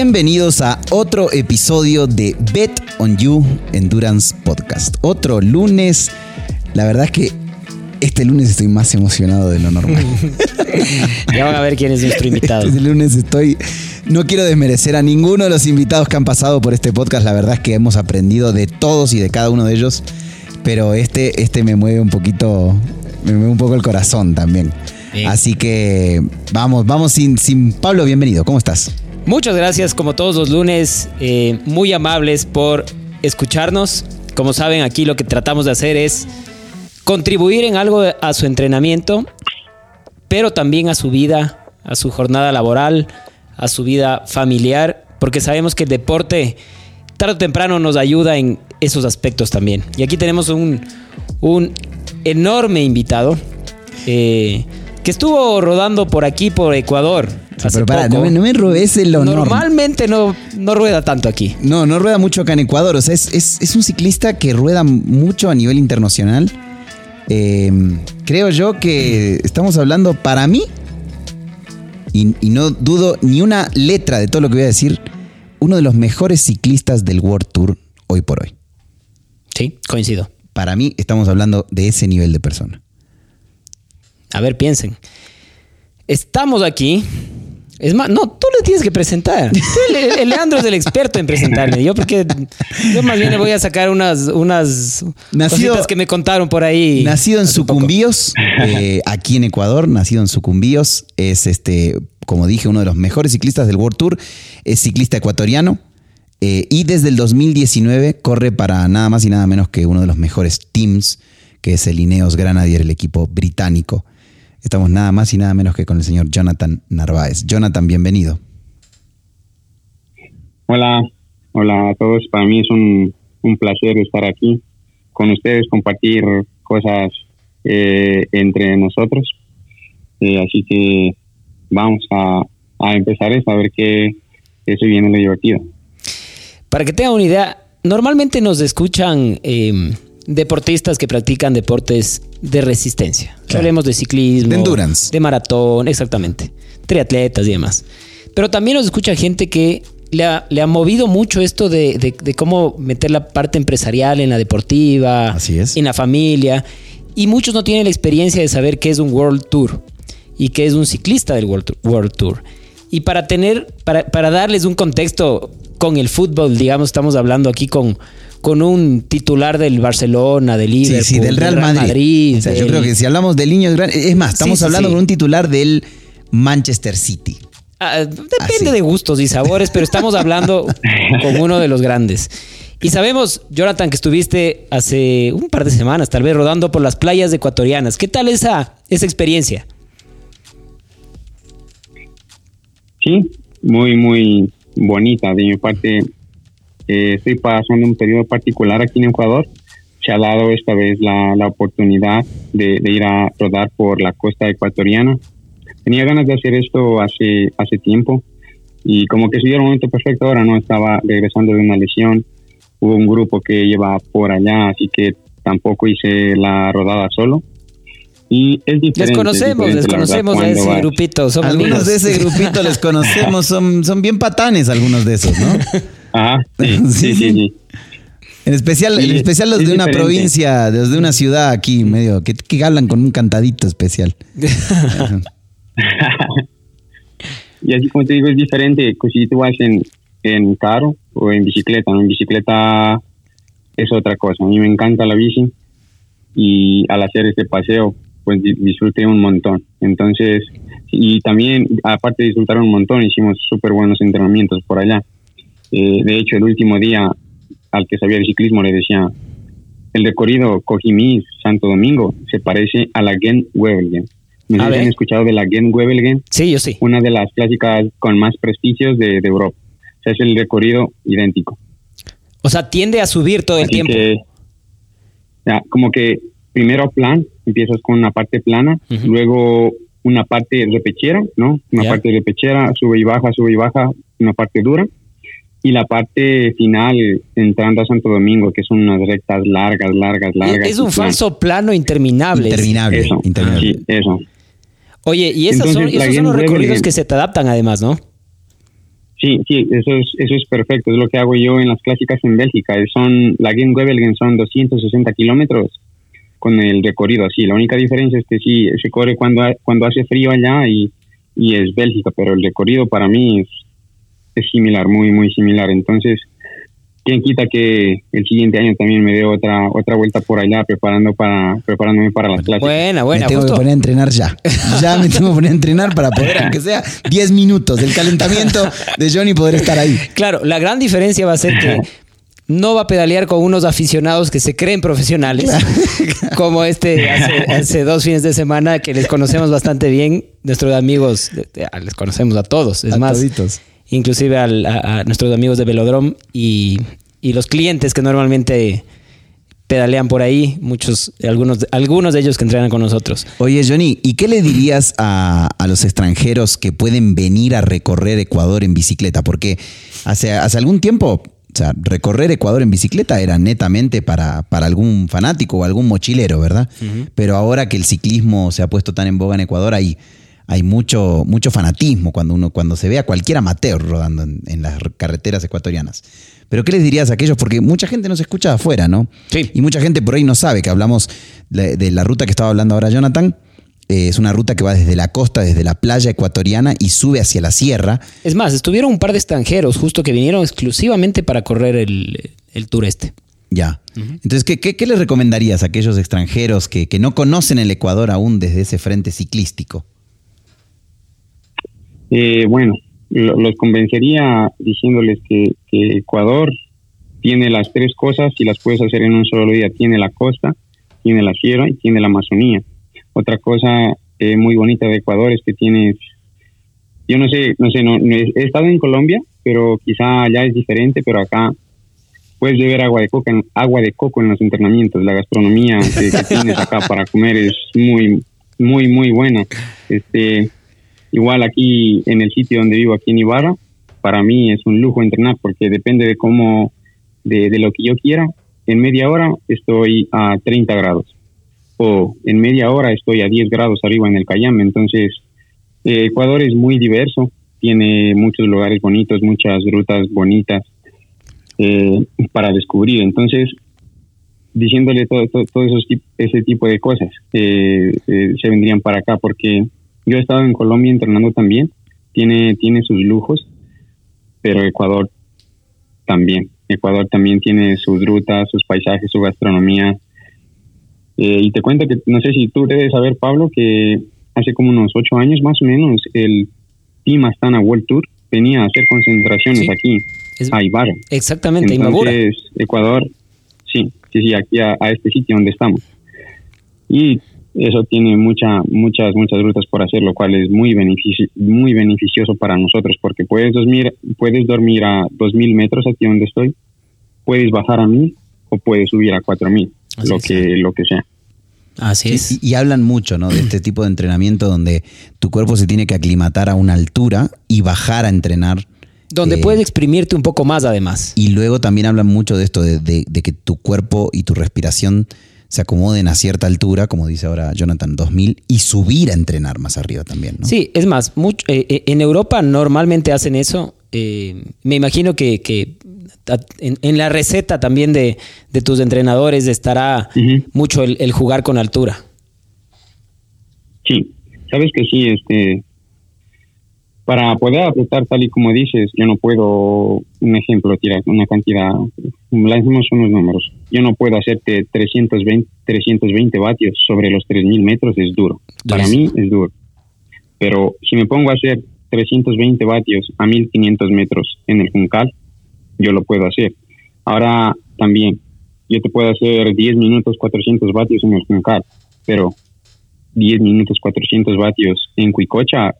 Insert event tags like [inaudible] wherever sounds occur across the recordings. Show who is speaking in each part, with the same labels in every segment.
Speaker 1: Bienvenidos a otro episodio de Bet on You Endurance Podcast. Otro lunes. La verdad es que este lunes estoy más emocionado de lo normal. [laughs]
Speaker 2: ya van a ver quién es nuestro invitado.
Speaker 1: Este lunes estoy. No quiero desmerecer a ninguno de los invitados que han pasado por este podcast. La verdad es que hemos aprendido de todos y de cada uno de ellos. Pero este, este me mueve un poquito. Me mueve un poco el corazón también. Así que vamos, vamos sin, sin Pablo, bienvenido. ¿Cómo estás?
Speaker 2: Muchas gracias, como todos los lunes, eh, muy amables por escucharnos. Como saben, aquí lo que tratamos de hacer es contribuir en algo a su entrenamiento, pero también a su vida, a su jornada laboral, a su vida familiar, porque sabemos que el deporte tarde o temprano nos ayuda en esos aspectos también. Y aquí tenemos un, un enorme invitado. Eh, que estuvo rodando por aquí, por Ecuador.
Speaker 1: Pero para, no, me robes el honor.
Speaker 2: Normalmente no, no rueda tanto aquí.
Speaker 1: No, no rueda mucho acá en Ecuador. O sea, es, un ciclista que rueda mucho a nivel internacional. Em, creo yo que estamos hablando para mí, y, y, no dudo ni una letra de todo lo que voy a decir, uno de los mejores ciclistas del World Tour hoy por hoy.
Speaker 2: Sí, coincido.
Speaker 1: Para mí estamos hablando de ese nivel de persona.
Speaker 2: A ver, piensen. Estamos aquí. Es más, no, tú le tienes que presentar. El, Leandro es el experto en presentarle. Yo porque yo más bien le voy a sacar unas, unas cositas que me contaron por ahí.
Speaker 1: Nacido en Sucumbíos, eh, aquí en Ecuador, nacido en Sucumbíos, es este, como dije, uno de los mejores ciclistas del World Tour. Es ciclista ecuatoriano. Eh, y desde el 2019 corre para nada más y nada menos que uno de los mejores teams, que es el Ineos Granadier, el equipo británico. Estamos nada más y nada menos que con el señor Jonathan Narváez. Jonathan, bienvenido.
Speaker 3: Hola, hola a todos. Para mí es un, placer estar aquí con ustedes, compartir cosas eh, entre nosotros. Eh, así que vamos a, empezar esto, a ver qué, se viene lo divertido.
Speaker 2: Para que tengan una idea, normalmente nos escuchan eh, deportistas que practican deportes de resistencia. Hablemos de ciclismo,
Speaker 1: de endurance,
Speaker 2: de maratón, exactamente, triatletas y demás. Pero también nos escucha gente que le ha, le ha movido mucho esto de, cómo meter la parte empresarial en la deportiva,
Speaker 1: Así es.
Speaker 2: en la familia. Y muchos no tienen la experiencia de saber qué es un World Tour y qué es un ciclista del World Tour. World Tour. Y para tener, para, para darles un contexto con el fútbol, digamos, estamos hablando aquí con con un titular del Barcelona, del Liverpool,
Speaker 1: sí, del Real, Madrid. Yo creo que si hablamos de niños grandes, es más, estamos hablando con un titular del Manchester City.
Speaker 2: Ah, depende de gustos y sabores, pero estamos hablando [laughs] con uno de los grandes. Y sabemos, Jonathan, que estuviste hace un par de semanas, tal vez, rodando por las playas ecuatorianas. ¿Qué tal esa, esa experiencia?
Speaker 3: Sí, muy, muy bonita. De mi parte, eh, estoy pasando un periodo particular aquí en Ecuador. Se ha dado esta vez la, la oportunidad de, ir a rodar por la costa ecuatoriana. Tenía ganas de hacer esto hace, hace tiempo y como que se dio el momento perfecto ahora, ¿no? Estaba regresando de una lesión, hubo un grupo que lleva por allá, así que tampoco hice la rodada solo. Y es diferente.
Speaker 2: Les conocemos, les conocemos a ese grupito.
Speaker 1: algunos de ese grupito les conocemos, son, son bien patanes algunos de esos, ¿no?
Speaker 3: Ajá, [laughs] sí, sí, sí.
Speaker 1: En especial, en especial los de una provincia, los de una ciudad aquí, medio, que, que hablan con un cantadito especial. [laughs]
Speaker 3: y así como te digo, es diferente pues, si tú vas en, en carro o en bicicleta. En bicicleta es otra cosa. A mí me encanta la bici y al hacer este paseo, pues disfruté un montón. Entonces, y también, aparte de disfrutar un montón, hicimos súper buenos entrenamientos por allá. Eh, de hecho, el último día al que sabía de ciclismo le decía, el recorrido Cojimis Santo Domingo se parece a la Gen Wevelgem. ¿No han escuchado de la Gen Wevelgem?
Speaker 2: Sí, yo sí.
Speaker 3: Una de las clásicas con más prestigios de, Europa. O sea, es el recorrido idéntico.
Speaker 2: O sea, tiende a subir todo el tiempo.
Speaker 3: como que primero plan, empiezas con una parte plana, luego una parte repechera, ¿no? Una parte repechera, sube y baja, sube y baja, una parte dura y la parte final entrando a Santo Domingo, que son unas rectas largas, largas, largas.
Speaker 2: Es un falso plano interminable.
Speaker 1: Interminable.
Speaker 3: Eso,
Speaker 1: Sí,
Speaker 3: eso.
Speaker 2: Oye, y esos son, esos son los recorridos que se te adaptan además, ¿no?
Speaker 3: Sí, sí, eso es, eso es perfecto. Es lo que hago yo en las clásicas en Bélgica. Son, la Game Webelgen son 260 kilómetros con el recorrido así. La única diferencia es que sí, se corre cuando, cuando hace frío allá y, y es Bélgica, pero el recorrido para mí es, es similar, muy, muy similar. Entonces, quién quita que el siguiente año también me dé otra otra vuelta por allá preparando para preparándome para las clases.
Speaker 2: Buena, buena.
Speaker 1: Me tengo que poner a entrenar ya. Ya me tengo que poner a entrenar para poder, aunque sea 10 minutos del calentamiento de Johnny, poder estar ahí.
Speaker 2: Claro, la gran diferencia va a ser que [laughs] no va a pedalear con unos aficionados que se creen profesionales, [laughs] como este hace, dos fines de semana que les conocemos bastante bien, nuestros amigos, les conocemos a todos, es más, inclusive a, nuestros amigos de Velodrome y, los clientes que normalmente pedalean por ahí, muchos, algunos, algunos de ellos que entrenan con nosotros.
Speaker 1: Oye, Johnny, ¿y qué le dirías a, los extranjeros que pueden venir a recorrer Ecuador en bicicleta? Porque hace, hace algún tiempo o sea, recorrer Ecuador en bicicleta era netamente para, para algún fanático o algún mochilero, ¿verdad? Pero ahora que el ciclismo se ha puesto tan en boga en Ecuador, hay, hay mucho, mucho fanatismo cuando uno, cuando se ve a cualquier amateur rodando en, las carreteras ecuatorianas. Pero ¿qué les dirías a aquellos? Porque mucha gente nos escucha afuera, ¿no?
Speaker 2: Sí.
Speaker 1: Y mucha gente por ahí no sabe que hablamos de la ruta que estaba hablando ahora Jonathan eh, es una ruta que va desde la costa, desde la playa ecuatoriana y sube hacia la sierra.
Speaker 2: Es más, estuvieron un par de extranjeros justo que vinieron exclusivamente para correr el, el tour este.
Speaker 1: Ya. Entonces, ¿qué, ¿qué, les recomendarías a aquellos extranjeros que, no conocen el Ecuador aún desde ese frente ciclístico?
Speaker 3: Eh, bueno, los convencería diciéndoles que, que, Ecuador tiene las tres cosas y las puedes hacer en un solo día. Tiene la costa, tiene la sierra y tiene la Amazonía. Otra cosa eh, muy bonita de Ecuador es que tienes, yo no sé, no sé, no, he estado en Colombia, pero quizá allá es diferente, pero acá puedes beber agua de coco, en, agua de coco en los entrenamientos. La gastronomía que, [laughs] tienes acá para comer es muy, muy, muy buena. Este, igual aquí en el sitio donde vivo, aquí en Ibarra, para mí es un lujo entrenar porque depende de cómo, de, de lo que yo quiera. En media hora estoy a 30 grados o en media hora estoy a 10 grados arriba en el Cayam. Entonces, eh, Ecuador es muy diverso, tiene muchos lugares bonitos, muchas rutas bonitas eh, para descubrir. Entonces, diciéndole todo, todo, esos, ese tipo de cosas, eh, se vendrían para acá, porque yo he estado en Colombia entrenando también, tiene, tiene sus lujos, pero Ecuador también. Ecuador también tiene sus rutas, sus paisajes, su gastronomía, eh, y te cuento que, no sé si tú debes saber, Pablo, que hace como unos ocho años más o menos, el Team Astana World Tour venía a hacer concentraciones aquí, a Ibarra.
Speaker 2: Exactamente,
Speaker 3: Entonces, Ecuador, sí, sí, sí, aquí a, este sitio donde estamos. Y eso tiene mucha, muchas, muchas rutas por hacer, lo cual es muy, muy beneficioso para nosotros, porque puedes dormir, puedes dormir a 2.000 metros aquí donde estoy, puedes bajar a 1.000 o puedes subir a 4.000 lo que, lo que sea.
Speaker 2: Así es.
Speaker 1: Y, hablan mucho, ¿no? De este tipo de entrenamiento donde tu cuerpo se tiene que aclimatar a una altura y bajar a entrenar.
Speaker 2: Donde eh, puedes exprimirte un poco más, además.
Speaker 1: Y luego también hablan mucho de esto, de, que tu cuerpo y tu respiración se acomoden a cierta altura, como dice ahora Jonathan, 2000, y subir a entrenar más arriba también, ¿no?
Speaker 2: Sí, es más, mucho, eh, eh, en Europa normalmente hacen eso. Me imagino que, que en, la receta también de, tus entrenadores estará mucho el, jugar con altura.
Speaker 3: Sí, sabes que sí, este, para poder apretar tal y como dices, yo no puedo, un ejemplo, tirar una cantidad, lancemos unos números, yo no puedo hacerte 320, 320 vatios sobre los 3.000 metros, es duro. Para mí es duro. Pero si me pongo a hacer 320 vatios a 1.500 metros en el Juncal, yo lo puedo hacer. Ahora también, yo te puedo hacer 10 minutos 400 vatios en el Juncal, pero 10 minutos 400 vatios en Cuicocha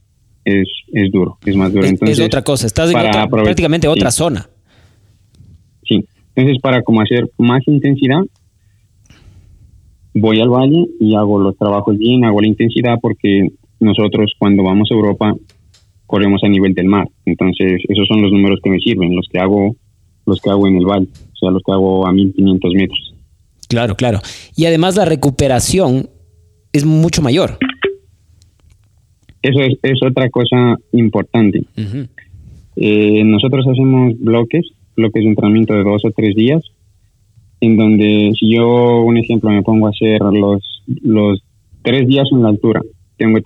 Speaker 3: es, es duro, es más duro.
Speaker 2: Entonces, es otra cosa, estás en prácticamente otra zona.
Speaker 3: Sí, entonces para como hacer más intensidad, voy al valle y hago los trabajos bien, hago la intensidad porque nosotros cuando vamos a Europa corremos a nivel del mar. Entonces, esos son los números que me sirven, los que hago los que hago en el valle, o sea, los que hago a 1500 metros.
Speaker 2: Claro, claro. Y además la recuperación es mucho mayor.
Speaker 3: Eso es, es otra cosa importante. Eh, nosotros hacemos bloques, bloques de entrenamiento de dos o tres días, en donde si yo, un ejemplo, me pongo a hacer los, los tres días en la altura, tengo,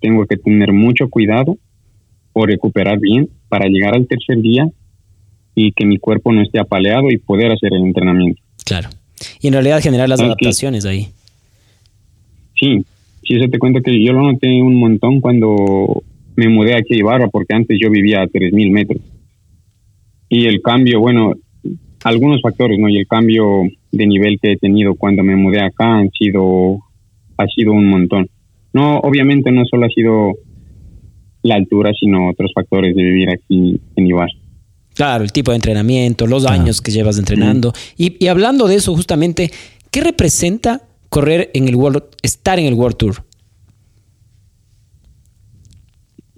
Speaker 3: tengo que tener mucho cuidado por recuperar bien para llegar al tercer día y que mi cuerpo no esté apaleado y poder hacer el entrenamiento.
Speaker 2: Claro. Y en realidad generar las adaptaciones ahí.
Speaker 3: Sí, sí, eso te cuento que yo lo noté un montón cuando me mudé aquí a Ibarra, porque antes yo vivía a 3.000 metros. Y el cambio, bueno, algunos factores, ¿no? Y el cambio de nivel que he tenido cuando me mudé acá han sido, ha sido un montón. No, obviamente no solo ha sido la altura, sino otros factores de vivir aquí en Ibarra.
Speaker 2: Claro, el tipo de entrenamiento, los años que llevas entrenando. Y, y, hablando de eso, justamente, ¿qué representa correr en el World, estar en el World Tour?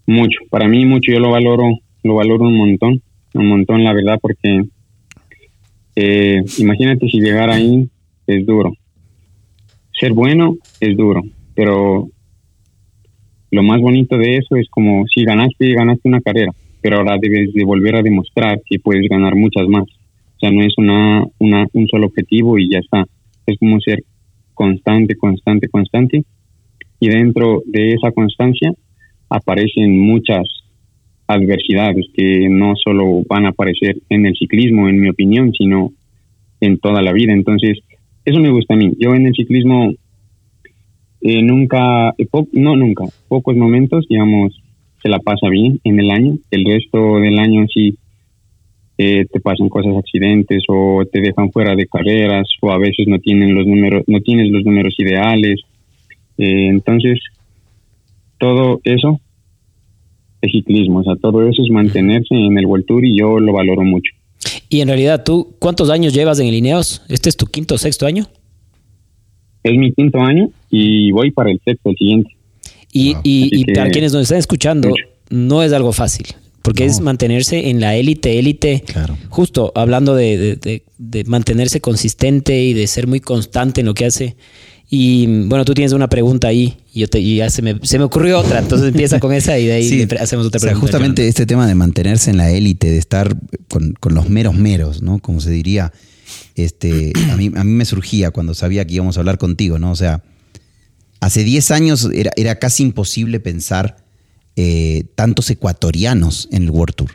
Speaker 3: Mucho, para mí mucho, yo lo valoro, lo valoro un montón, un montón la verdad, porque eh, imagínate si llegar ahí es duro. Ser bueno es duro, pero lo más bonito de eso es como si ganaste, ganaste una carrera, pero ahora debes de volver a demostrar que puedes ganar muchas más. O sea, no es una, una, un solo objetivo y ya está. Es como ser constante, constante, constante. Y dentro de esa constancia aparecen muchas adversidades que no solo van a aparecer en el ciclismo, en mi opinión, sino en toda la vida. Entonces, eso me gusta a mí. Yo en el ciclismo eh, nunca, eh, no nunca, pocos momentos, digamos, se la pasa bien en el año. El resto del año sí eh, te pasan cosas, accidentes o te dejan fuera de carreras o a veces no tienen los números, no tienes los números ideales. Eh, entonces, todo eso es ciclismo, o sea, todo eso es mantenerse en el World Tour y yo lo valoro mucho.
Speaker 2: Y en realidad, ¿tú cuántos años llevas en Ineos? ¿Este es tu quinto o sexto año?
Speaker 3: Es mi quinto año y voy para el sexto, el siguiente.
Speaker 2: Y, y, para quienes nos están escuchando, no es algo fácil porque es mantenerse en la élite, élite, justo hablando de, de, mantenerse consistente y de ser muy constante en lo que hace. Y bueno, tú tienes una pregunta ahí y, yo te, y ya se me, se me, ocurrió otra, entonces empieza con esa y de ahí [laughs] hacemos otra pregunta.
Speaker 1: justamente este tema de mantenerse en la élite, de estar con, con, los meros meros, ¿no? Como se diría, este, a, mí, a mí me surgía cuando sabía que íbamos a hablar contigo, ¿no? O sea, hace 10 años era, era casi imposible pensar eh, tantos ecuatorianos en el World Tour.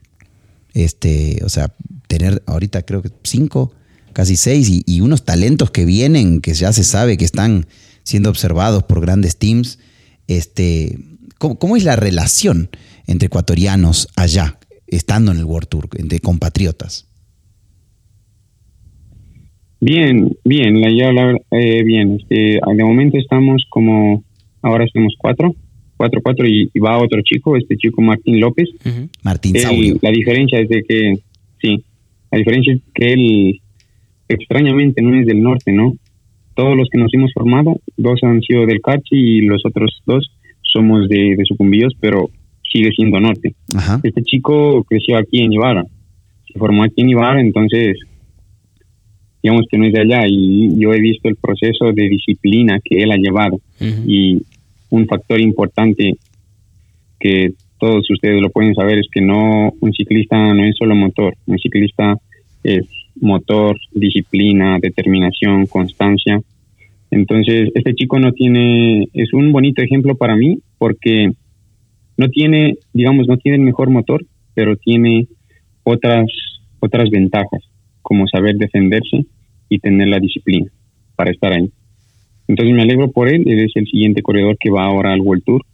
Speaker 1: Este, o sea, tener ahorita creo que cinco, casi seis, y, unos talentos que vienen, que ya se sabe que están siendo observados por grandes teams. Este, ¿cómo, es la relación entre ecuatorianos allá, estando en el World Tour, entre compatriotas?
Speaker 3: Bien, bien, la, eh, bien. Este, de momento estamos como, ahora somos cuatro, 4-4 y, va otro chico, este chico Martín López.
Speaker 1: Martín
Speaker 3: La diferencia es de que, sí, la diferencia es que él extrañamente no es del norte, ¿no? Todos los que nos hemos formado, dos han sido del Cachi y los otros dos somos de, de Sucumbíos, pero sigue siendo norte. Este chico creció aquí en Ibarra, se formó aquí en Ibarra, entonces digamos que no es de allá y yo he visto el proceso de disciplina que él ha llevado y un factor importante que todos ustedes lo pueden saber es que no un ciclista no es solo motor, un ciclista es motor, disciplina, determinación, constancia. Entonces, este chico no tiene, es un bonito ejemplo para mí porque no tiene, digamos, no tiene el mejor motor, pero tiene otras, otras ventajas, como saber defenderse y tener la disciplina para estar ahí. Entonces me alegro por él, él es el siguiente corredor que va ahora al World Tour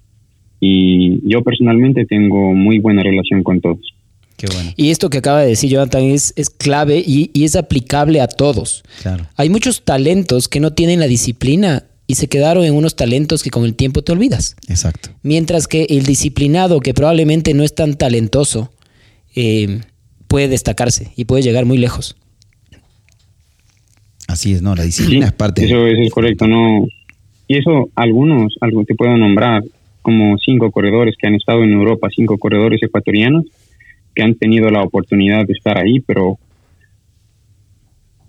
Speaker 3: y yo personalmente tengo muy buena relación con todos.
Speaker 2: Qué bueno. Y esto que acaba de decir Jonathan es, es clave y, es aplicable a todos. Claro. Hay muchos talentos que no tienen la disciplina y se quedaron en unos talentos que con el tiempo te olvidas.
Speaker 1: Exacto.
Speaker 2: Mientras que el disciplinado, que probablemente no es tan talentoso, eh, puede destacarse y puede llegar muy lejos.
Speaker 1: Así es, ¿no? La disciplina es parte.
Speaker 3: Eso, es correcto, ¿no? Y eso, algunos, algo te puedo nombrar, como cinco corredores que han estado en Europa, cinco corredores ecuatorianos que han tenido la oportunidad de estar ahí, pero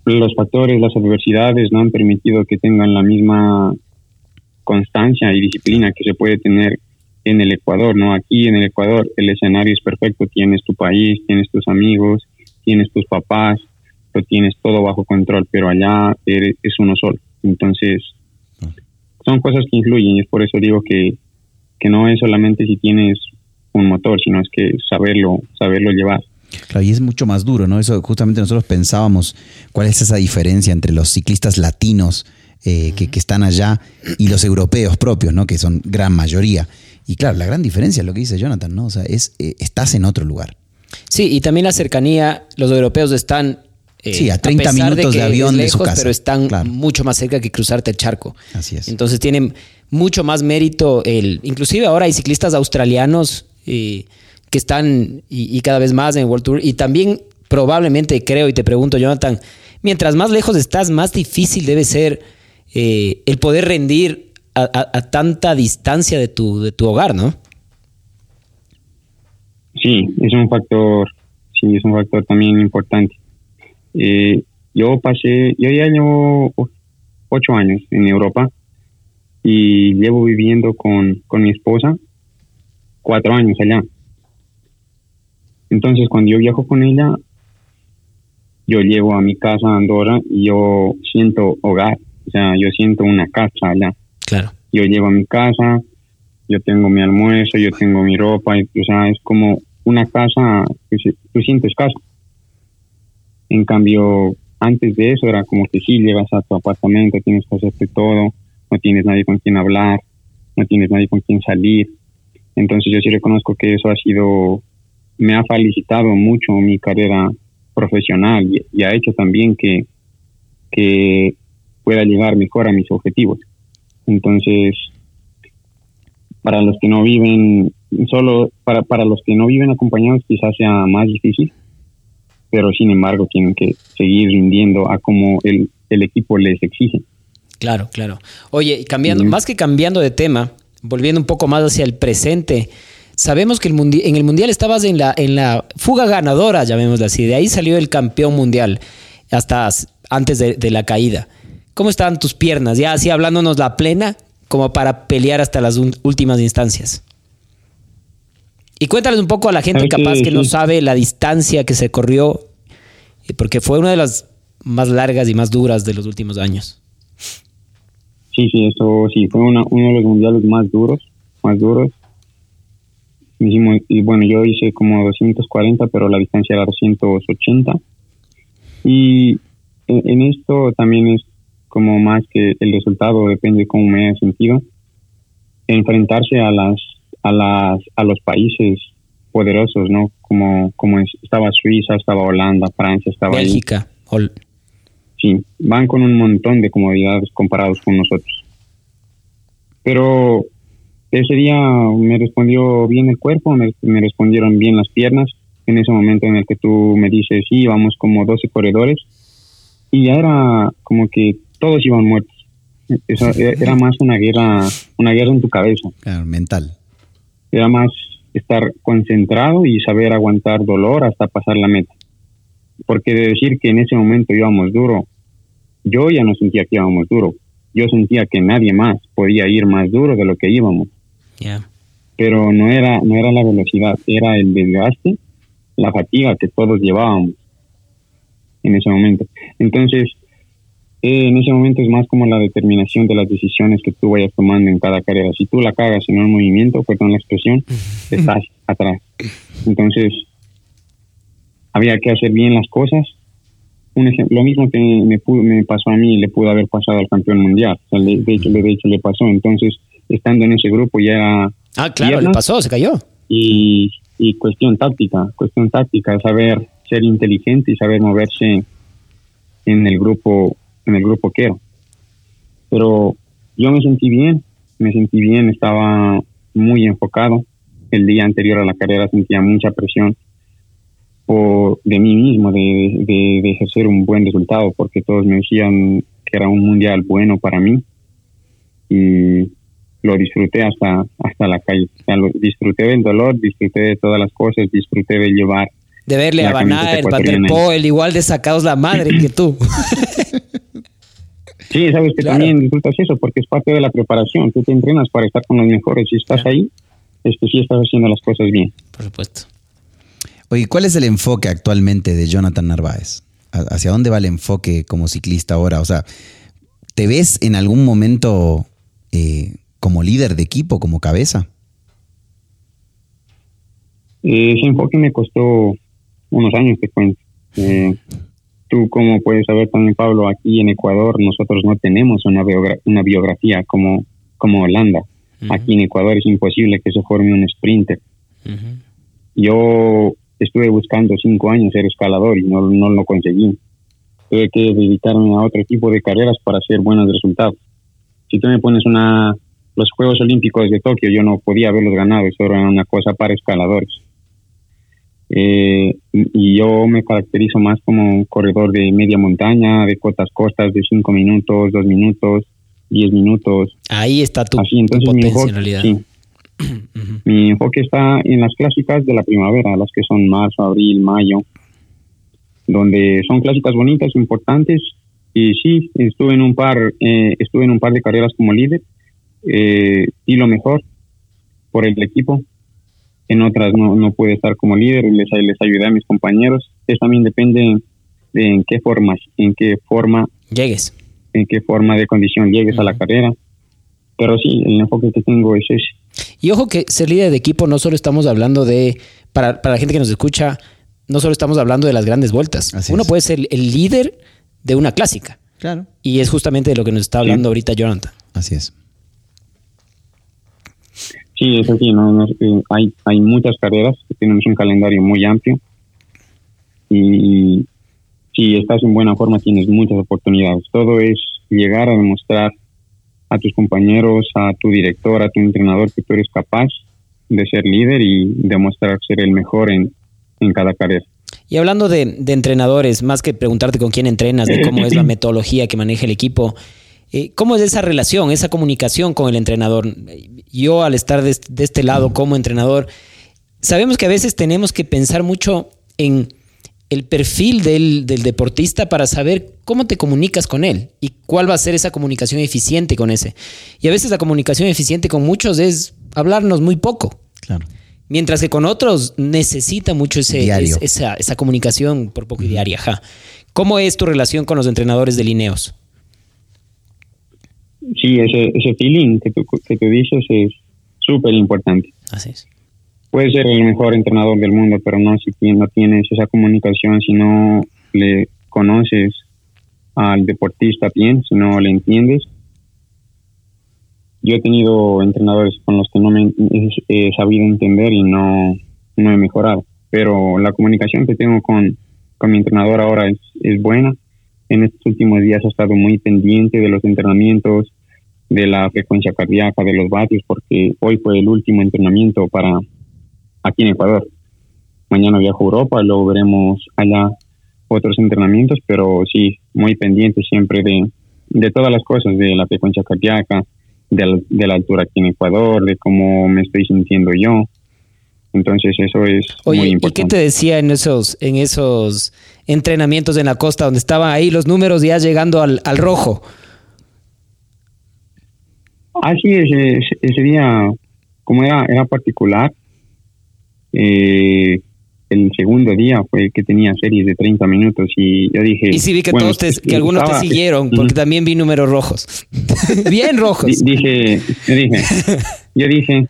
Speaker 3: los factores, las adversidades no han permitido que tengan la misma constancia y disciplina que se puede tener en el Ecuador, ¿no? Aquí en el Ecuador el escenario es perfecto, tienes tu país, tienes tus amigos, tienes tus papás, lo tienes todo bajo control, pero allá eres, es uno solo. Entonces, son cosas que influyen y es por eso digo que, que no es solamente si tienes un motor, sino es que saberlo, saberlo llevar.
Speaker 1: Claro, y es mucho más duro, ¿no? Eso justamente nosotros pensábamos cuál es esa diferencia entre los ciclistas latinos eh, que, que, están allá y los europeos propios, ¿no? Que son gran mayoría. Y claro, la gran diferencia es lo que dice Jonathan, ¿no? O sea, es, eh, estás en otro lugar.
Speaker 2: Sí, y también la cercanía, los europeos están...
Speaker 1: Eh, sí, a 30 minutos de, avión
Speaker 2: lejos,
Speaker 1: de su casa.
Speaker 2: Pero están mucho más cerca que cruzarte el charco.
Speaker 1: Así es.
Speaker 2: Entonces tienen mucho más mérito el... Inclusive ahora hay ciclistas australianos eh, que están y, y cada vez más en el World Tour y también probablemente creo y te pregunto Jonathan, mientras más lejos estás, más difícil debe ser eh, el poder rendir a, a, a, tanta distancia de tu, de tu hogar, ¿no?
Speaker 3: Sí, es un factor, sí, es un factor también importante. Eh, yo pasé, yo ya llevo ocho años en Europa y llevo viviendo con, con mi esposa cuatro años allá. Entonces, cuando yo viajo con ella, yo llego a mi casa a Andorra y yo siento hogar, o sea, yo siento una casa allá.
Speaker 2: Claro.
Speaker 3: Yo llego a mi casa, yo tengo mi almuerzo, yo tengo mi ropa, y, o sea, es como una casa que se, tú sientes casa. En cambio, antes de eso era como que sí, llegas a tu apartamento, tienes que hacerte todo, no tienes nadie con quien hablar, no tienes nadie con quien salir. Entonces yo sí reconozco que eso ha sido, me ha felicitado mucho mi carrera profesional y, y ha hecho también que, que pueda llegar mejor a mis objetivos. Entonces, para los que no viven solo, para, para los que no viven acompañados quizás sea más difícil, pero sin embargo tienen que seguir rindiendo a como el, el equipo les exige.
Speaker 2: Claro, claro. Oye, cambiando, más que cambiando de tema, volviendo un poco más hacia el presente, sabemos que el en el Mundial estabas en la, en la fuga ganadora, llamémosla así, de ahí salió el campeón mundial, hasta antes de, de la caída. ¿Cómo estaban tus piernas? Ya así hablándonos la plena, como para pelear hasta las últimas instancias. Y cuéntales un poco a la gente capaz que, no sabe la distancia que se corrió, porque fue una de las más largas y más duras de los últimos años.
Speaker 3: Sí, sí, eso sí, fue una, uno de los mundiales más duros, más duros. Hicimos, y bueno, yo hice como 240, pero la distancia era 280. Y en, en esto también es como más que el resultado depende de cómo me haya sentido. Enfrentarse a las a las a los países poderosos, ¿no? Como como estaba Suiza, estaba Holanda, Francia, estaba
Speaker 2: Bélgica.
Speaker 3: Ahí. Sí, van con un montón de comodidades comparados con nosotros. Pero ese día me respondió bien el cuerpo, me, me respondieron bien las piernas. En ese momento en el que tú me dices, sí, vamos como 12 corredores. Y ya era como que todos iban muertos. Eso [laughs] era más una guerra, una guerra en tu cabeza.
Speaker 1: Claro, mental.
Speaker 3: Era más estar concentrado y saber aguantar dolor hasta pasar la meta. Porque de decir que en ese momento íbamos duro, yo ya no sentía que íbamos duro. Yo sentía que nadie más podía ir más duro de lo que íbamos.
Speaker 2: Yeah.
Speaker 3: Pero no era, no era la velocidad, era el desgaste, la fatiga que todos llevábamos en ese momento. Entonces, eh, en ese momento es más como la determinación de las decisiones que tú vayas tomando en cada carrera. Si tú la cagas en un movimiento, perdón la expresión, estás atrás. Entonces, había que hacer bien las cosas. Un ejemplo, lo mismo que me, me pasó a mí, le pudo haber pasado al campeón mundial. O sea, le, de, hecho, de hecho, le pasó. Entonces, estando en ese grupo ya...
Speaker 2: Ah, claro, le pasó, se cayó.
Speaker 3: Y, y cuestión táctica, cuestión táctica, saber ser inteligente y saber moverse en el grupo en el grupo quiero. Pero yo me sentí bien, me sentí bien, estaba muy enfocado. El día anterior a la carrera sentía mucha presión por, de mí mismo, de, de, de ejercer un buen resultado, porque todos me decían que era un mundial bueno para mí y lo disfruté hasta, hasta la calle. O sea, lo, disfruté del dolor, disfruté de todas las cosas, disfruté de llevar.
Speaker 2: De verle a Van el Paterpoel, igual de sacados la madre que tú. [laughs]
Speaker 3: Sí, sabes que claro. también disfrutas eso porque es parte de la preparación. Tú te entrenas para estar con los mejores y estás ahí es que sí estás haciendo las cosas bien.
Speaker 2: Por supuesto.
Speaker 1: Oye, ¿cuál es el enfoque actualmente de Jonathan Narváez? ¿Hacia dónde va el enfoque como ciclista ahora? O sea, ¿te ves en algún momento eh, como líder de equipo, como cabeza?
Speaker 3: Eh, ese enfoque me costó unos años, te cuento. Eh, [laughs] tú, como puedes saber también, Pablo, aquí en Ecuador nosotros no tenemos una, una biografía como, como Holanda. Aquí en Ecuador es imposible que se forme un sprinter. Yo estuve buscando cinco años ser escalador y no, no lo conseguí. Tuve que dedicarme a otro tipo de carreras para hacer buenos resultados. Si tú me pones una los Juegos Olímpicos de Tokio, yo no podía haberlos ganado, eso era una cosa para escaladores. Eh, y yo me caracterizo más como un corredor de media montaña, de cotas costas, de cinco minutos, dos minutos, diez minutos.
Speaker 2: Ahí está tu, Así, entonces, mi enfoque, sí. [clears throat]
Speaker 3: Mi enfoque está en las clásicas de la primavera, las que son marzo, abril, mayo, donde son clásicas bonitas, importantes. Y sí, estuve en un par, eh, estuve en un par de carreras como líder eh, y lo mejor por el equipo en otras no, no pude estar como líder, les, les ayudé a mis compañeros. Eso también depende de en qué forma, en qué forma
Speaker 2: llegues,
Speaker 3: en qué forma de condición llegues a la carrera. Pero sí, el enfoque que tengo es ese.
Speaker 2: Y ojo que ser líder de equipo no solo estamos hablando de, para, para la gente que nos escucha, no solo estamos hablando de las grandes vueltas. Uno puede ser el líder de una clásica.
Speaker 1: Claro.
Speaker 2: Y es justamente de lo que nos está hablando ahorita Jonathan.
Speaker 1: Así es.
Speaker 3: Sí, es así, ¿no? hay, hay muchas carreras, tenemos un calendario muy amplio y si estás en buena forma tienes muchas oportunidades. Todo es llegar a demostrar a tus compañeros, a tu director, a tu entrenador que tú eres capaz de ser líder y demostrar ser el mejor en, en cada carrera.
Speaker 2: Y hablando de, de, entrenadores, más que preguntarte con quién entrenas, de cómo es la [clears throat] metodología que maneja el equipo, eh, ¿Cómo es esa relación, esa comunicación con el entrenador? Yo al estar de, este lado como entrenador, sabemos que a veces tenemos que pensar mucho en el perfil del, deportista para saber cómo te comunicas con él y cuál va a ser esa comunicación eficiente con ese. Y a veces la comunicación eficiente con muchos es hablarnos muy poco.
Speaker 1: Claro.
Speaker 2: Mientras que con otros necesita mucho ese, esa, esa, comunicación por poco y diaria. ¿Cómo es tu relación con los entrenadores de Lineos?
Speaker 3: Sí, ese, ese feeling que tú, que tú dices es súper importante.
Speaker 2: Así es.
Speaker 3: Puedes ser el mejor entrenador del mundo, pero no si no tienes esa comunicación, si no le conoces al deportista bien, si no le entiendes. Yo he tenido entrenadores con los que no me he sabido entender y no, no he mejorado, pero la comunicación que tengo con, con mi entrenador ahora es, es buena en estos últimos días ha estado muy pendiente de los entrenamientos, de la frecuencia cardíaca, de los vatios, porque hoy fue el último entrenamiento para aquí en Ecuador. Mañana viajo a Europa, luego veremos allá otros entrenamientos, pero sí, muy pendiente siempre de, de todas las cosas, de la frecuencia cardíaca, de la, de la altura aquí en Ecuador, de cómo me estoy sintiendo yo. Entonces eso es muy importante.
Speaker 2: ¿Y qué te decía en esos, en esos entrenamientos en la costa donde estaban ahí los números ya llegando al, al rojo?
Speaker 3: Ah, sí, ese, ese día, como era, era particular, eh, el segundo día fue que tenía series de 30 minutos y yo dije...
Speaker 2: Y sí vi que, todos que algunos te siguieron, porque también vi números rojos. [laughs] Bien rojos.
Speaker 3: dije, yo dije, [laughs] yo dije,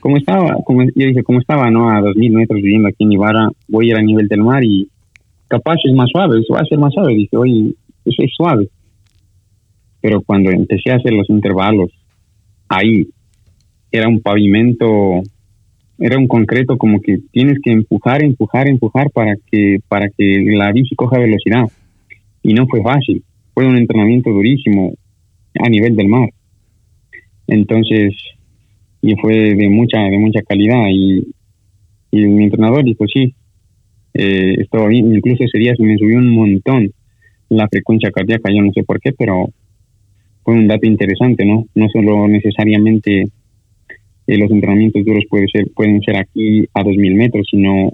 Speaker 3: como estaba, como, yo dije, como estaba, ¿no? A 2.000 metros viviendo aquí en Ibarra, voy a ir a nivel del mar y capaz es más suave, eso va a ser más suave. Dije, oye, eso es suave. Pero cuando empecé a hacer los intervalos, ahí era un pavimento, era un concreto como que tienes que empujar, empujar, empujar para que, para que la bici coja velocidad. Y no fue fácil, fue un entrenamiento durísimo a nivel del mar. Entonces, y fue de mucha de mucha calidad y, y mi entrenador dijo sí eh, estaba bien incluso ese día se me subió un montón la frecuencia cardíaca yo no sé por qué pero fue un dato interesante no no solo necesariamente eh, los entrenamientos duros puede ser pueden ser aquí a 2000 metros sino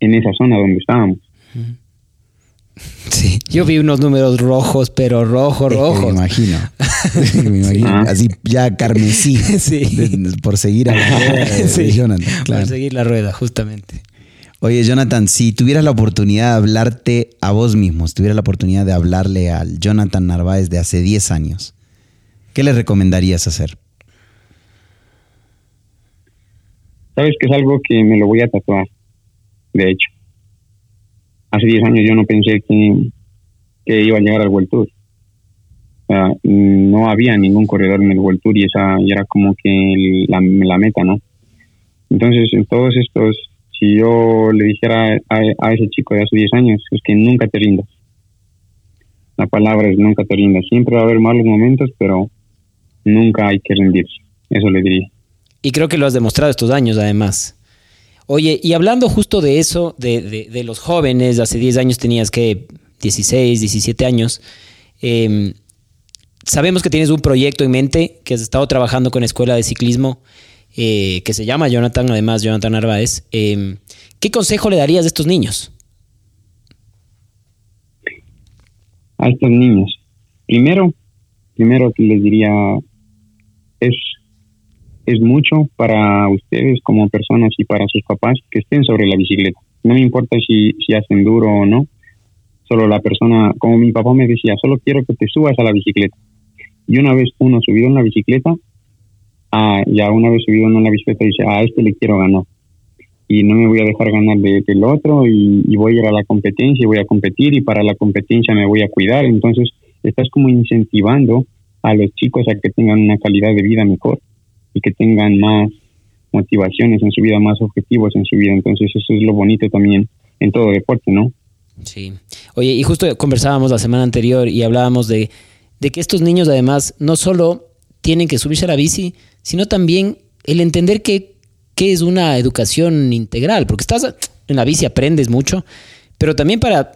Speaker 3: en esa zona donde estábamos [laughs]
Speaker 2: Sí, yo vi unos números rojos, pero rojo, rojo.
Speaker 1: Me imagino. [laughs] [laughs] me imagino.
Speaker 3: Ah.
Speaker 1: Así ya carmesí.
Speaker 2: Sí.
Speaker 1: de- por seguir a la rueda de, de
Speaker 2: Sí,
Speaker 1: Jonathan.
Speaker 2: Para
Speaker 1: Claro.
Speaker 2: seguir la rueda, justamente.
Speaker 1: Oye, Jonathan, si tuvieras la oportunidad de hablarte a vos mismo, si tuvieras la oportunidad de hablarle al Jonathan Narváez de hace 10 años, ¿qué le recomendarías hacer?
Speaker 3: Sabes que es algo que me lo voy a tatuar, de hecho. Hace 10 años yo no pensé que, que iba a llegar al World Tour. Sea, no había ningún corredor en el World Tour y esa y era como que la, la meta, ¿no? Entonces, en todos estos, si yo le dijera a, a ese chico de hace 10 años, es que nunca te rindas. La palabra es nunca te rindas. Siempre va a haber malos momentos, pero nunca hay que rendirse. Eso le diría.
Speaker 2: Y creo que lo has demostrado estos años, además. Oye, y hablando justo de eso, de, de- de los jóvenes, hace 10 años tenías que 16, 17 años. eh, sabemos que tienes un proyecto en mente, que has estado trabajando con Escuela de Ciclismo, eh, que se llama Jonathan, además, Jonathan Narváez. Eh, ¿Qué consejo le darías a estos niños?
Speaker 3: a estos niños. Primero, primero les diría, es, es mucho para ustedes como personas y para sus papás que estén sobre la bicicleta. No me importa si, si hacen duro o no, solo la persona, como mi papá me decía, solo quiero que te subas a la bicicleta. Y una vez uno subido en la bicicleta, ah, ya una vez subido uno en la bicicleta dice, a este le quiero ganar. Y no me voy a dejar ganar de- del otro y, y voy a ir a la competencia y voy a competir y para la competencia me voy a cuidar. Entonces, estás como incentivando a los chicos a que tengan una calidad de vida mejor y que tengan más motivaciones en su vida, más objetivos en su vida. Entonces, eso es lo bonito también en todo deporte, ¿no?
Speaker 2: Sí. Oye, y justo conversábamos la semana anterior y hablábamos de, de que estos niños además no solo tienen que subirse a la bici, sino también el entender que, que es una educación integral, porque estás en la bici, aprendes mucho, pero también para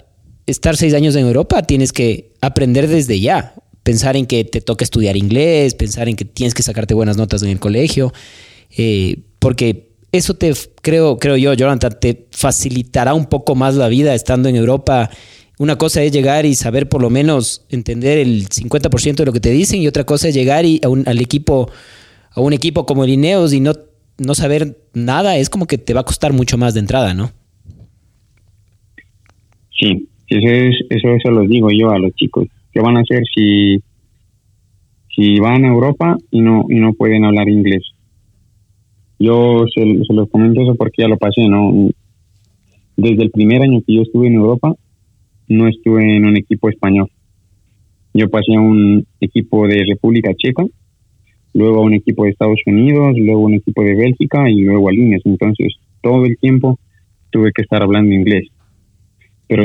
Speaker 2: estar seis años en Europa tienes que aprender desde ya, pensar en que te toca estudiar inglés, pensar en que tienes que sacarte buenas notas en el colegio, eh, porque eso te, creo, creo yo, Jonathan, te facilitará un poco más la vida estando en Europa. Una cosa es llegar y saber por lo menos entender el 50% de lo que te dicen y otra cosa es llegar y a un, al equipo, a un equipo como el Ineos y no, no saber nada, es como que te va a costar mucho más de entrada, ¿no?
Speaker 3: Sí, eso es, eso, eso los digo yo a los chicos. ¿Qué van a hacer si, si van a Europa y no, y no pueden hablar inglés? Yo se, se los comento eso porque ya lo pasé, ¿no? Desde el primer año que yo estuve en Europa, no estuve en un equipo español. Yo pasé a un equipo de República Checa, luego a un equipo de Estados Unidos, luego a un equipo de Bélgica y luego a líneas. Entonces, todo el tiempo tuve que estar hablando inglés. Pero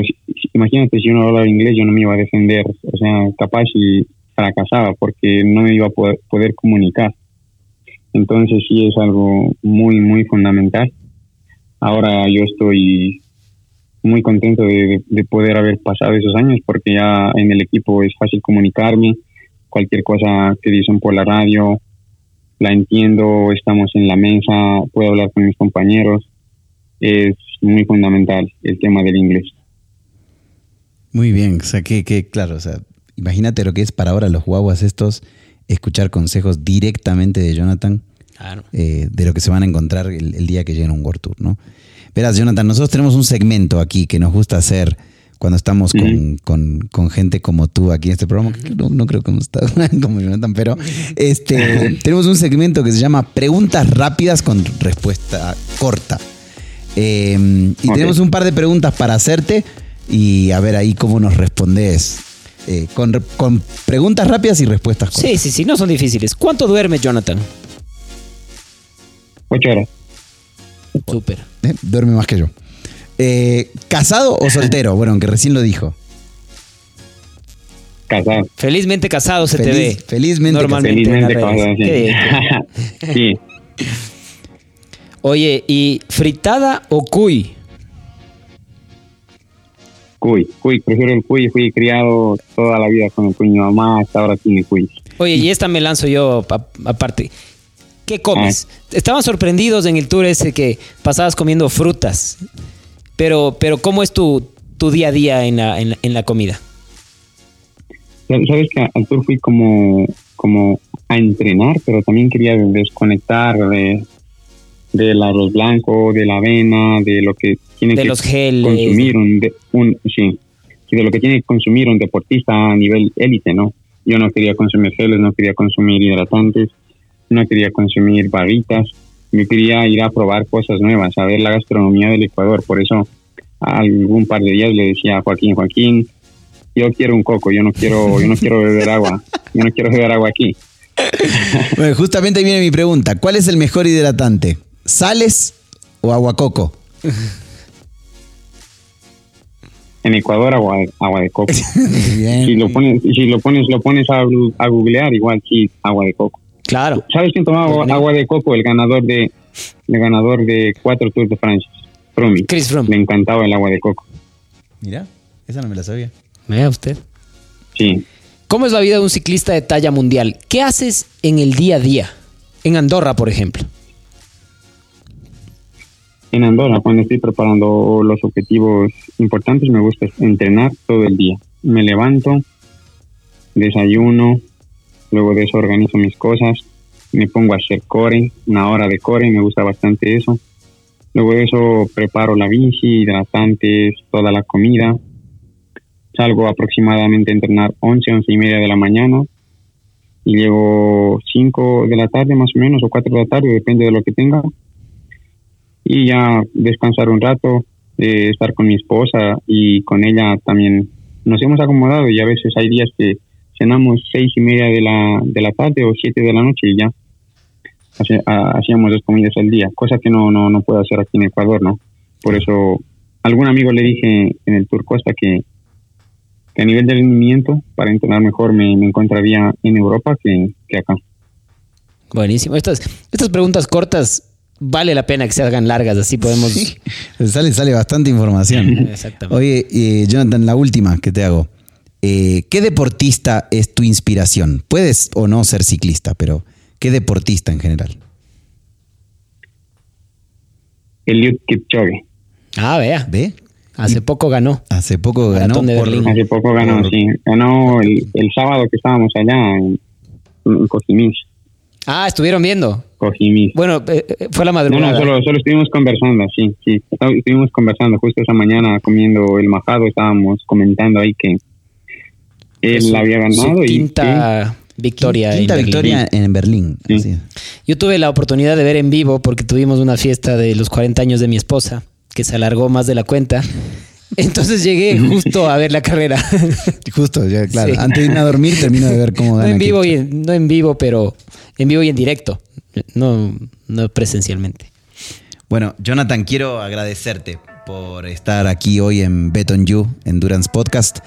Speaker 3: imagínate, si yo no hablaba inglés, yo no me iba a defender. O sea, capaz y fracasaba porque no me iba a poder, poder comunicar. Entonces, sí es algo muy, muy fundamental. Ahora yo estoy muy contento de, de- de poder haber pasado esos años porque ya en el equipo es fácil comunicarme. Cualquier cosa que dicen por la radio, la entiendo, estamos en la mesa, puedo hablar con mis compañeros. Es muy fundamental el tema del inglés.
Speaker 1: Muy bien, o sea, que, que claro, o sea, imagínate lo que es para ahora los guaguas estos escuchar consejos directamente de Jonathan
Speaker 2: Claro.
Speaker 1: eh, de lo que se van a encontrar el, el día que lleguen a un World Tour, ¿no? Verás, Jonathan, nosotros tenemos un segmento aquí que nos gusta hacer cuando estamos con, con- con gente como tú aquí en este programa, que no, no creo que hemos estado [laughs] como Jonathan, pero este, [laughs] tenemos un segmento que se llama Preguntas rápidas con respuesta corta. Eh, y tenemos un par de preguntas para hacerte y a ver ahí cómo nos respondes. eh, con, con preguntas rápidas y respuestas cortas.
Speaker 2: Sí, sí, sí, no son difíciles. ¿Cuánto duerme Jonathan?
Speaker 3: Ocho horas.
Speaker 2: Súper.
Speaker 1: ¿eh? Duerme más que yo. Eh, ¿Casado o soltero? [laughs] Bueno, aunque recién lo dijo.
Speaker 3: Casado.
Speaker 2: Felizmente casado se te ve.
Speaker 1: felizmente
Speaker 2: Normalmente
Speaker 3: Felizmente casado, sí. [laughs] [laughs]
Speaker 2: Oye, ¿y fritada o cuy?
Speaker 3: Cuy, cuy, prefiero el cuy. Fui criado toda la vida con el cuy. Mi mamá hasta ahora tiene cuy.
Speaker 2: Oye, y esta me lanzo yo aparte. ¿Qué comes? Estaban sorprendidos en el tour ese que pasabas comiendo frutas. Pero, pero ¿cómo es tu, tu día a día en la, en la, en la comida?
Speaker 3: Sabes que al tour fui como, como a entrenar, pero también quería desconectar de, del arroz blanco, de la avena, de lo que tiene
Speaker 2: De
Speaker 3: que
Speaker 2: los geles.
Speaker 3: consumir un, de- un sí, y de lo que tiene que consumir un deportista a nivel élite, ¿no? Yo no quería consumir geles, no quería consumir hidratantes, no quería consumir barritas, yo quería ir a probar cosas nuevas, a ver la gastronomía del Ecuador, por eso algún par de días le decía a Joaquín, Joaquín, yo quiero un coco, yo no quiero, yo no quiero beber agua, yo no quiero beber agua aquí. [laughs]
Speaker 1: Bueno, justamente ahí viene mi pregunta. ¿Cuál es el mejor hidratante? ¿Sales o aguacoco?
Speaker 3: En Ecuador agua, de- agua de coco. [laughs]
Speaker 1: Bien.
Speaker 3: si lo pones, si lo pones, lo pones a, a googlear, igual sí, agua de coco.
Speaker 2: Claro.
Speaker 3: ¿Sabes quién tomaba agua, agua de coco? El ganador de, el ganador de cuatro Tours de Francia, Froome.
Speaker 2: Chris Froome.
Speaker 3: Le encantaba el agua de coco.
Speaker 1: Mira, esa no me la sabía.
Speaker 2: Vea usted.
Speaker 3: Sí.
Speaker 2: ¿Cómo es la vida de un ciclista de talla mundial? ¿Qué haces en el día a día? En Andorra, por ejemplo.
Speaker 3: En Andorra, cuando estoy preparando los objetivos importantes, me gusta entrenar todo el día. Me levanto, desayuno, luego de eso organizo mis cosas, me pongo a hacer core, una hora de core, me gusta bastante eso. Luego de eso preparo la bici, hidratantes, toda la comida. Salgo aproximadamente a entrenar 11, 11 y media de la mañana y llego 5 de la tarde más o menos o 4 de la tarde, depende de lo que tenga y ya descansar un rato, eh, estar con mi esposa y con ella también nos hemos acomodado y a veces hay días que cenamos seis y media de la, de la tarde o siete de la noche y ya hacíamos dos comidas al día, cosa que no, no, no puedo hacer aquí en Ecuador, ¿no? Por eso a algún amigo le dije en el Tour Costa que, que a nivel de rendimiento, para entrenar mejor, me, me encontraría en Europa que, que acá.
Speaker 2: Buenísimo. Estas, estas preguntas cortas vale la pena que se hagan largas, así podemos...
Speaker 1: Sí. Sale, sale bastante información. [laughs]
Speaker 2: Exactamente.
Speaker 1: Oye, eh, Jonathan, la última que te hago. Eh, ¿Qué deportista es tu inspiración? Puedes o no ser ciclista, pero ¿qué deportista en general?
Speaker 3: Eliud Kipchoge.
Speaker 2: Ah, vea.
Speaker 1: ¿Ve?
Speaker 2: Hace poco ganó.
Speaker 1: Hace poco ganó
Speaker 2: de
Speaker 1: por-
Speaker 2: Berlín.
Speaker 3: Hace poco ganó,
Speaker 1: por-
Speaker 3: sí. Ganó el, el sábado que estábamos allá en, en Cojimis.
Speaker 2: Ah, estuvieron viendo.
Speaker 3: Cojimis.
Speaker 2: Bueno, eh, eh, fue la
Speaker 3: No,
Speaker 2: madrugada.
Speaker 3: no, solo, solo estuvimos conversando, sí, sí. Estuvimos conversando justo esa mañana comiendo el majado, estábamos comentando ahí que él
Speaker 2: Su-
Speaker 3: había ganado
Speaker 2: su
Speaker 3: y
Speaker 2: quinta victoria.
Speaker 1: Quinta
Speaker 2: en Berlín.
Speaker 1: victoria en Berlín.
Speaker 3: Sí.
Speaker 1: Así es.
Speaker 2: Yo tuve la oportunidad de ver en vivo porque tuvimos una fiesta de los 40 años de mi esposa que se alargó más de la cuenta. [laughs] Entonces llegué justo a ver la carrera. [laughs]
Speaker 1: Justo, ya, claro.
Speaker 2: Sí.
Speaker 1: Antes de irme a dormir, termino de ver cómo
Speaker 2: no
Speaker 1: gana.
Speaker 2: en vivo y en, no en vivo, pero en vivo y en directo. No, no presencialmente.
Speaker 1: Bueno, Jonathan, quiero agradecerte por estar aquí hoy en Bet on You, Endurance Podcast.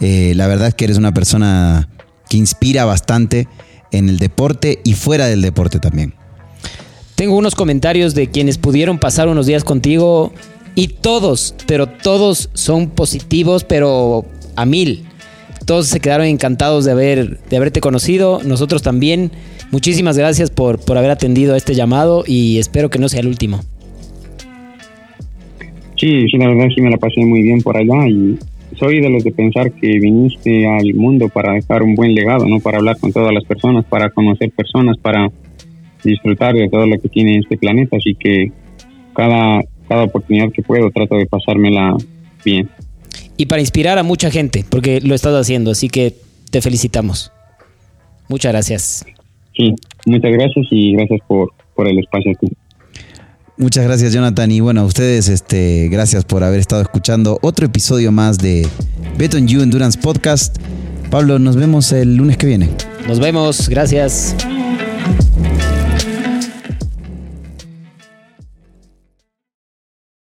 Speaker 1: Eh, la verdad es que eres una persona que inspira bastante en el deporte y fuera del deporte también.
Speaker 2: Tengo unos comentarios de quienes pudieron pasar unos días contigo y todos, pero todos son positivos, pero a mil. Todos se quedaron encantados de, haber, de haberte conocido, nosotros también. Muchísimas gracias por, por haber atendido a este llamado y espero que no sea el último.
Speaker 3: Sí, sí, la verdad sí me la pasé muy bien por allá y soy de los de pensar que viniste al mundo para dejar un buen legado, ¿no? Para hablar con todas las personas, para conocer personas, para disfrutar de todo lo que tiene este planeta, así que cada, cada oportunidad que puedo trato de pasármela bien.
Speaker 2: Y para inspirar a mucha gente, porque lo estás haciendo, así que te felicitamos. Muchas gracias.
Speaker 3: Sí, muchas gracias y gracias por, por el espacio aquí.
Speaker 1: Muchas gracias, Jonathan. Y bueno, a ustedes, este, gracias por haber estado escuchando otro episodio más de Bet on You Endurance Podcast. Pablo, nos vemos el lunes que viene.
Speaker 2: Nos vemos, gracias.